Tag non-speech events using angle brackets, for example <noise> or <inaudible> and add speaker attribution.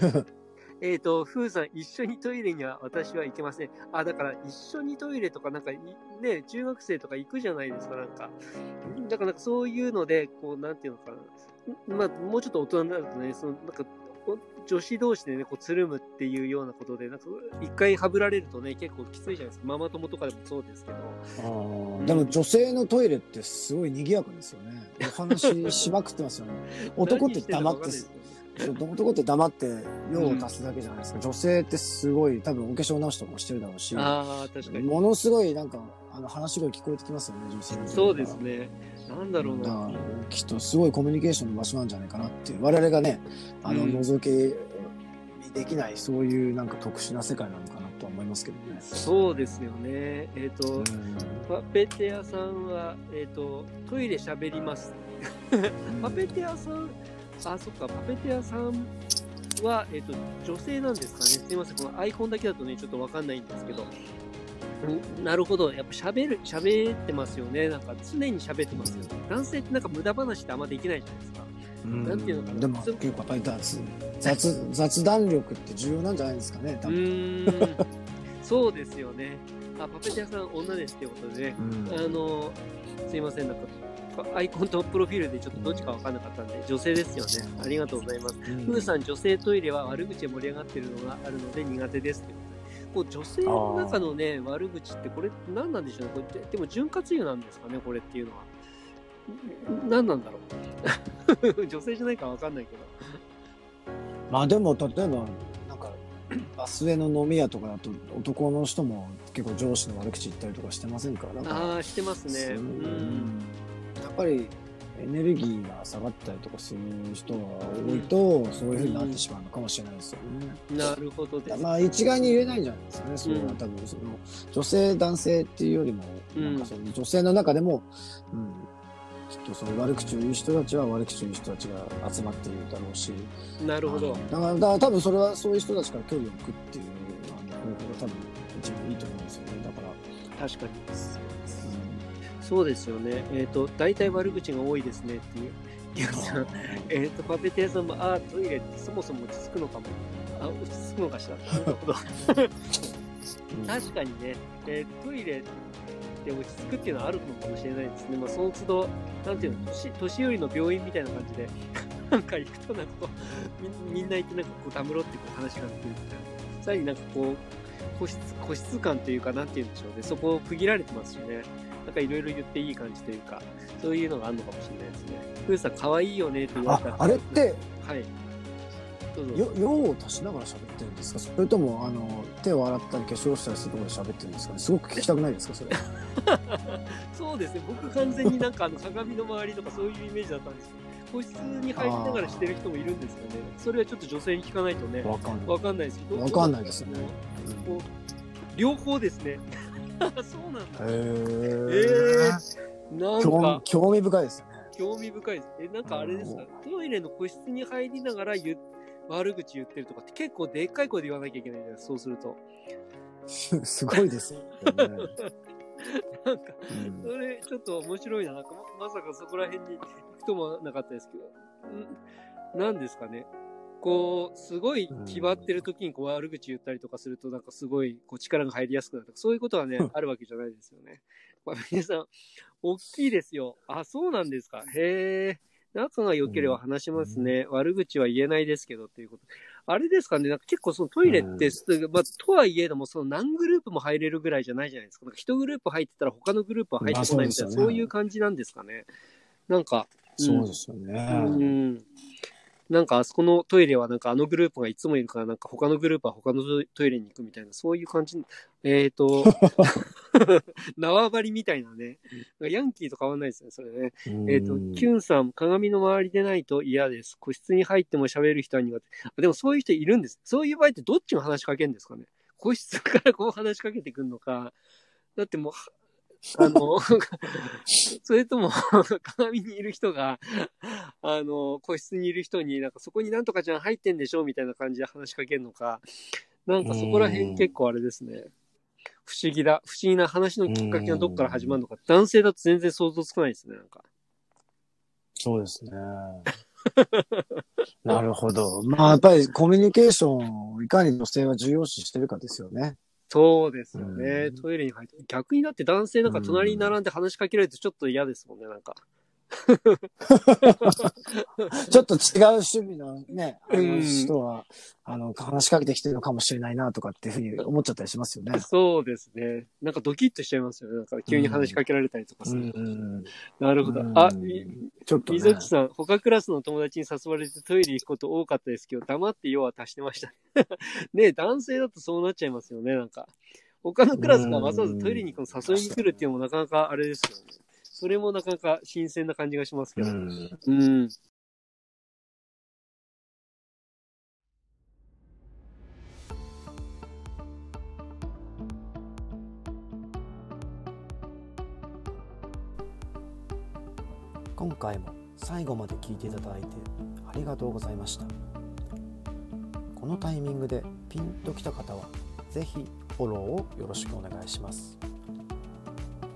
Speaker 1: <laughs> えっ、と、ふうさん、一緒にトイレには私は行けません。あ、だから、一緒にトイレとか、なんかい、ね、中学生とか行くじゃないですか、なんか。だから、そういうので、こう、なんていうのかな。まあ、もうちょっと大人になるとね、その、なんか、お女子同士でね、こう、つるむっていうようなことで、なんか、一回はぶられるとね、結構きついじゃないですか。ママ友とかでもそうですけど。
Speaker 2: あーでも女性のトイレってすごい賑やかですよね。お話ししまくってますよね。<laughs> 男って黙って男って黙って用を足すだけじゃないですか。女性ってすごい多分お化粧直しとかもしてるだろうし、
Speaker 1: ああ、確かに。
Speaker 2: ものすごいなんかあの話し声聞こえてきますよね、女性の
Speaker 1: そうです。ね。なんだろうな。
Speaker 2: きっとすごいコミュニケーションの場所なんじゃないかなって我々がねあの
Speaker 1: うん
Speaker 2: 覗き見できないそういうなんか特殊な世界なのかなとは思いますけどね。
Speaker 1: そうですよね。えっ、と、
Speaker 2: うん
Speaker 1: パペテ屋さんは、えっ、と、トイレ喋ります。パペテ屋さん、あ、そっか、パペテ屋さんは、えっ、と、女性なんですかね。すいません、このアイコンだけだとね、ちょっとわかんないんですけど。うんなるほど。やっぱ喋る、喋ってますよね。なんか常に喋ってますよ。男性ってなんか無駄話ってあんまできないじゃないですか。
Speaker 2: うん
Speaker 1: なんていうのかな
Speaker 2: でも結構やっぱり雑雑雑談力って重要なんじゃないですかね多
Speaker 1: う
Speaker 2: 分。
Speaker 1: ーん。そうですよね。あ、パペテ屋さん女ですってことでね。
Speaker 2: うん
Speaker 1: あの、すいません、なんか、アイコンとプロフィールでちょっとどっちかわかんなかったんで、女性ですよね。ありがとうございます。
Speaker 2: うん
Speaker 1: ふうさん、女性トイレは悪口で盛り上がってるのがあるので苦手ですってことで。こう女性の中のね、悪口ってこれ何なんでしょうね。これでも潤滑油なんですかね、これっていうのは。ん何なんだろう。<laughs> 女性じゃないかわかんないけど。
Speaker 2: まあでも例えばなんかバスへの飲み屋とかだと男の人も結構上司の悪口言ったりとかしてませんかだから
Speaker 1: ああ、してますね。
Speaker 2: う
Speaker 1: ん。
Speaker 2: やっぱりエネルギーが下がったりとかする人が多いと、そういうふうになってしまうのかもしれないですよね。
Speaker 1: なるほどです。
Speaker 2: まあ一概に言えないんじゃないですかね。それは多分その女性男性っていうよりも、
Speaker 1: うん
Speaker 2: なんかその女性の中でも、うん、きっとその悪口を言う人たちは悪口を言う人たちが集まっているだろうし。
Speaker 1: なるほど。
Speaker 2: だからだから多分それはそういう人たちから距離を置くっていう方法が多分一番いいと思うんですよね。だから。
Speaker 1: 確かに。そうですよね。えっ、と、大体悪口が多いですねっていう。えっ、と、パペテ屋さんも、ああ、トイレってそもそも落ち着くのかも。あ、落ち着くのかしら？なるほど。
Speaker 2: うん <laughs>
Speaker 1: 確かにね、えートイレで落ち着くっていうのはあるのかもしれないですね。まあ、その都度、なんていうの、年年寄りの病院みたいな感じで、<laughs> なんか行くとなんかこう、みみんな行ってなんかこう、たむろってこう話が来るみたいな。さらになんかこう、個室、個室感というか、なんて言うんでしょうね。そこを区切られてますしね。なんかいろいろ言っていい感じというか、そういうのがあるのかもしれないですね。ふうさん、可愛いよねって言われた
Speaker 2: あ、あれって、
Speaker 1: はい。
Speaker 2: 用を足しながら喋ってるんですか？それとも、あの、手を洗ったり化粧したりするところで喋ってるんですか？ねすごく聞きたくないですか？それ。<laughs>
Speaker 1: そうですね、僕完全になんかあの鏡の周りとかそういうイメージだったんですけど、個室に入りながらしてる人もいるんですよね。それはちょっと女性に聞かないとね、
Speaker 2: わかんない。
Speaker 1: わかんないですけど。
Speaker 2: わかんないですよね
Speaker 1: 両方ですね。そうなんだ。
Speaker 2: へ
Speaker 1: え
Speaker 2: ー
Speaker 1: なん
Speaker 2: 興味
Speaker 1: か、
Speaker 2: 興味深いですよね。
Speaker 1: 興味深いです。え、なんかあれですか、トイレの個室に入りながら言う悪口言ってるとかって結構でっかい声で言わなきゃいけないじゃないですか、そうすると。
Speaker 2: す <laughs> すごいですよね。
Speaker 1: なんか、
Speaker 2: うん
Speaker 1: それちょっと面白いな。なんかままさかそこら辺に行くともなかったですけど。んなんですかね？こう、すごい気張ってる時にこう悪口言ったりとかすると、なんかすごいこう力が入りやすくなるとか、そういうことはね、あるわけじゃないですよね。<laughs> まあ、皆さん、大きいですよ。あ、そうなんですか。へえ。仲が良ければ話しますね。悪口は言えないですけどっていうこと。あれですかね、なんか結構そのトイレって、まあ、とはいえども、その何グループも入れるぐらいじゃないじゃないですか。なんか一グループ入ってたら他のグループは入ってこないみたいな、
Speaker 2: まあそうね
Speaker 1: そういう感じなんですかね。なんか、
Speaker 2: そうですよ
Speaker 1: う
Speaker 2: ね。
Speaker 1: ん。なんかあそこのトイレはなんかあのグループがいつもいるから、なんか他のグループは他のトイレに行くみたいな、そういう感じ。えっ、と、<laughs> 縄張りみたいなね。ヤンキーと変わんないですね、それね。えっ、と、キュンさん、鏡の周りでないと嫌です。個室に入っても喋る人は苦手。あでもそういう人いるんです。そういう場合ってどっちが話しかけるんですかね？個室からこう話しかけてくるのか。だってもう、あの、<laughs> それとも、鏡にいる人が、あの、個室にいる人に、なんかそこになんとかちゃん入ってんでしょみたいな感じで話しかけるのか。なんかそこら辺結構あれですね。不思議だ。不思議な話のきっかけがどっから始まるのか。男性だと全然想像つかないですね、なんか。
Speaker 2: そうですね。<laughs> なるほど。まあ、やっぱりコミュニケーションをいかに女性は重要視してるかですよね。
Speaker 1: そうですよね。
Speaker 2: うん
Speaker 1: トイレに入って。逆にだって男性なんか隣に並んで話しかけられるとちょっと嫌ですもんね、なんか。<laughs>
Speaker 2: ちょっと違う趣味のね、あの
Speaker 1: うん
Speaker 2: 人は、あの、話しかけてきてるのかもしれないなとかっていうふうに思っちゃったりしますよね。
Speaker 1: そうですね。なんかドキッとしちゃいますよね。なんか急に話しかけられたりとかすると。なるほど。あ、い
Speaker 2: ちょっと、ね。
Speaker 1: みさん、他クラスの友達に誘われてトイレ行くこと多かったですけど、黙って用は足してました。<laughs> ねえ男性だとそうなっちゃいますよね、なんか。他のクラスがわざわざトイレに誘いに来るっていうのもなかなかあれですよね。それもなかなか新鮮な感じがしますけど。
Speaker 2: うん。
Speaker 1: うん。
Speaker 2: 今回も最後まで聞いていただいてありがとうございましたこのタイミングでピンときた方はぜひフォローをよろしくお願いします